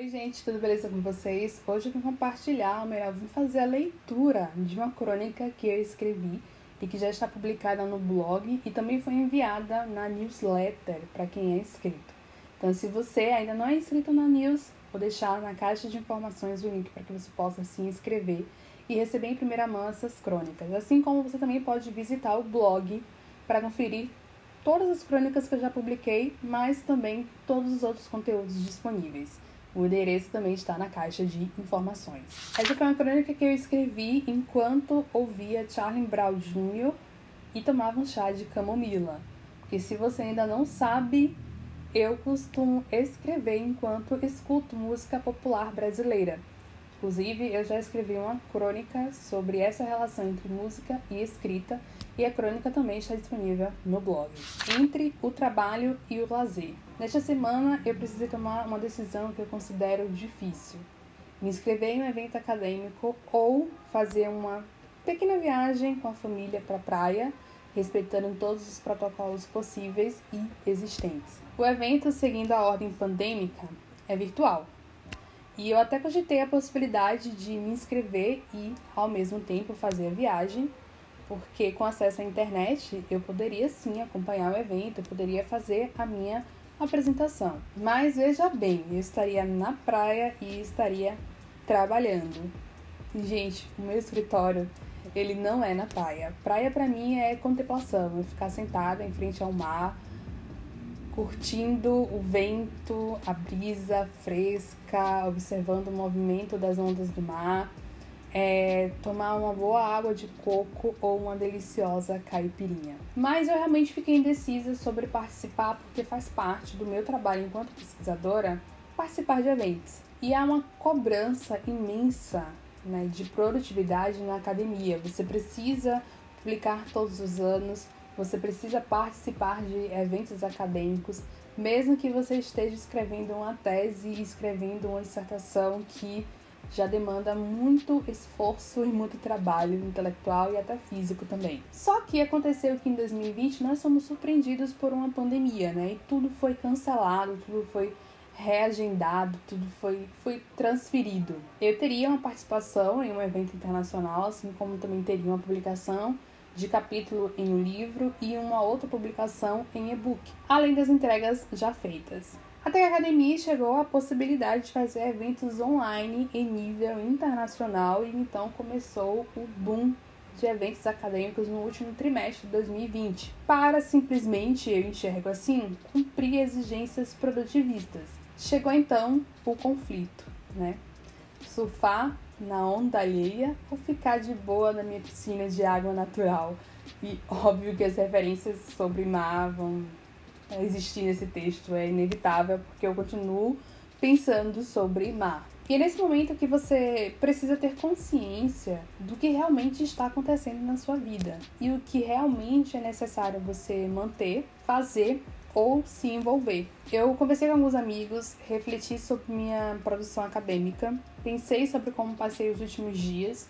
Oi, gente, tudo beleza com vocês? Hoje eu vim compartilhar, ou melhor, vim fazer a leitura de uma crônica que eu escrevi e que já está publicada no blog e também foi enviada na newsletter para quem é inscrito. Então, se você ainda não é inscrito na news, vou deixar na caixa de informações o link para que você possa se inscrever e receber em primeira mão essas crônicas. Assim como você também pode visitar o blog para conferir todas as crônicas que eu já publiquei, mas também todos os outros conteúdos disponíveis. O endereço também está na caixa de informações. Essa foi uma crônica que eu escrevi enquanto ouvia Charlie Brown Jr. e tomava um chá de camomila. Porque se você ainda não sabe, eu costumo escrever enquanto escuto música popular brasileira. Inclusive, eu já escrevi uma crônica sobre essa relação entre música e escrita, e a crônica também está disponível no blog. Entre o trabalho e o lazer. Nesta semana, eu precisei tomar uma decisão que eu considero difícil: me inscrever em um evento acadêmico ou fazer uma pequena viagem com a família para a praia, respeitando todos os protocolos possíveis e existentes. O evento, seguindo a ordem pandêmica, é virtual e eu até cogitei a possibilidade de me inscrever e, ao mesmo tempo, fazer a viagem, porque com acesso à internet eu poderia sim acompanhar o evento, eu poderia fazer a minha apresentação. Mas veja bem, eu estaria na praia e estaria trabalhando. Gente, o meu escritório, ele não é na praia. Praia para mim é contemplação, ficar sentada em frente ao mar, curtindo o vento, a brisa fresca, observando o movimento das ondas do mar, é, tomar uma boa água de coco ou uma deliciosa caipirinha. Mas eu realmente fiquei indecisa sobre participar porque faz parte do meu trabalho enquanto pesquisadora participar de eventos. E há uma cobrança imensa né, de produtividade na academia. Você precisa publicar todos os anos, você precisa participar de eventos acadêmicos, mesmo que você esteja escrevendo uma tese escrevendo uma dissertação que já demanda muito esforço e muito trabalho intelectual e até físico também. Só que aconteceu que em 2020 nós fomos surpreendidos por uma pandemia, né? E tudo foi cancelado, tudo foi reagendado, tudo foi, foi transferido. Eu teria uma participação em um evento internacional, assim como também teria uma publicação de capítulo em um livro e uma outra publicação em e-book, além das entregas já feitas. A academia chegou a possibilidade de fazer eventos online em nível internacional e então começou o boom de eventos acadêmicos no último trimestre de 2020, para simplesmente, eu enxergo assim, cumprir exigências produtivistas. Chegou então o conflito, né? Surfar na onda alheia ou ficar de boa na minha piscina de água natural. E óbvio que as referências sobre mar vão existir nesse texto, é inevitável, porque eu continuo pensando sobre mar. E é nesse momento que você precisa ter consciência do que realmente está acontecendo na sua vida e o que realmente é necessário você manter, fazer ou se envolver. Eu conversei com alguns amigos, refleti sobre minha produção acadêmica, pensei sobre como passei os últimos dias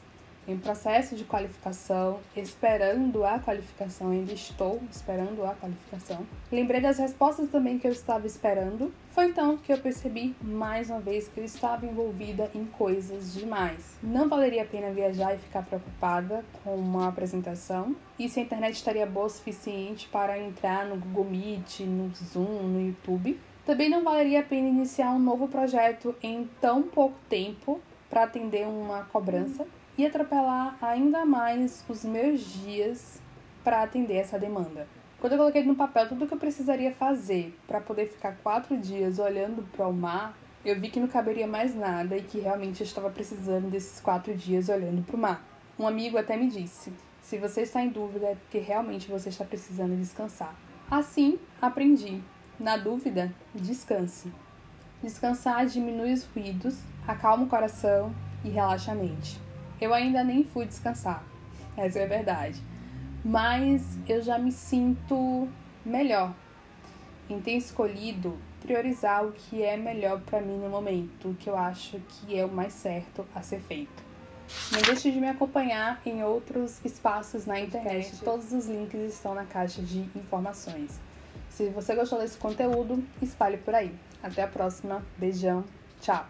em processo de qualificação, esperando a qualificação, ainda estou esperando a qualificação. Lembrei das respostas também que eu estava esperando. Foi então que eu percebi mais uma vez que eu estava envolvida em coisas demais. Não valeria a pena viajar e ficar preocupada com uma apresentação. E se a internet estaria boa o suficiente para entrar no Google Meet, no Zoom, no YouTube. Também não valeria a pena iniciar um novo projeto em tão pouco tempo para atender uma cobrança e atropelar ainda mais os meus dias para atender essa demanda. Quando eu coloquei no papel tudo o que eu precisaria fazer para poder ficar quatro dias olhando para o mar, eu vi que não caberia mais nada e que realmente eu estava precisando desses quatro dias olhando para o mar. Um amigo até me disse: se você está em dúvida é porque realmente você está precisando descansar. Assim, aprendi. Na dúvida, descanse. Descansar diminui os ruídos, acalma o coração e relaxa a mente. Eu ainda nem fui descansar, essa é a verdade. Mas eu já me sinto melhor em ter escolhido priorizar o que é melhor para mim no momento, o que eu acho que é o mais certo a ser feito. Não deixe de me acompanhar em outros espaços na internet, todos os links estão na caixa de informações. Se você gostou desse conteúdo, espalhe por aí. Até a próxima, beijão Tchau!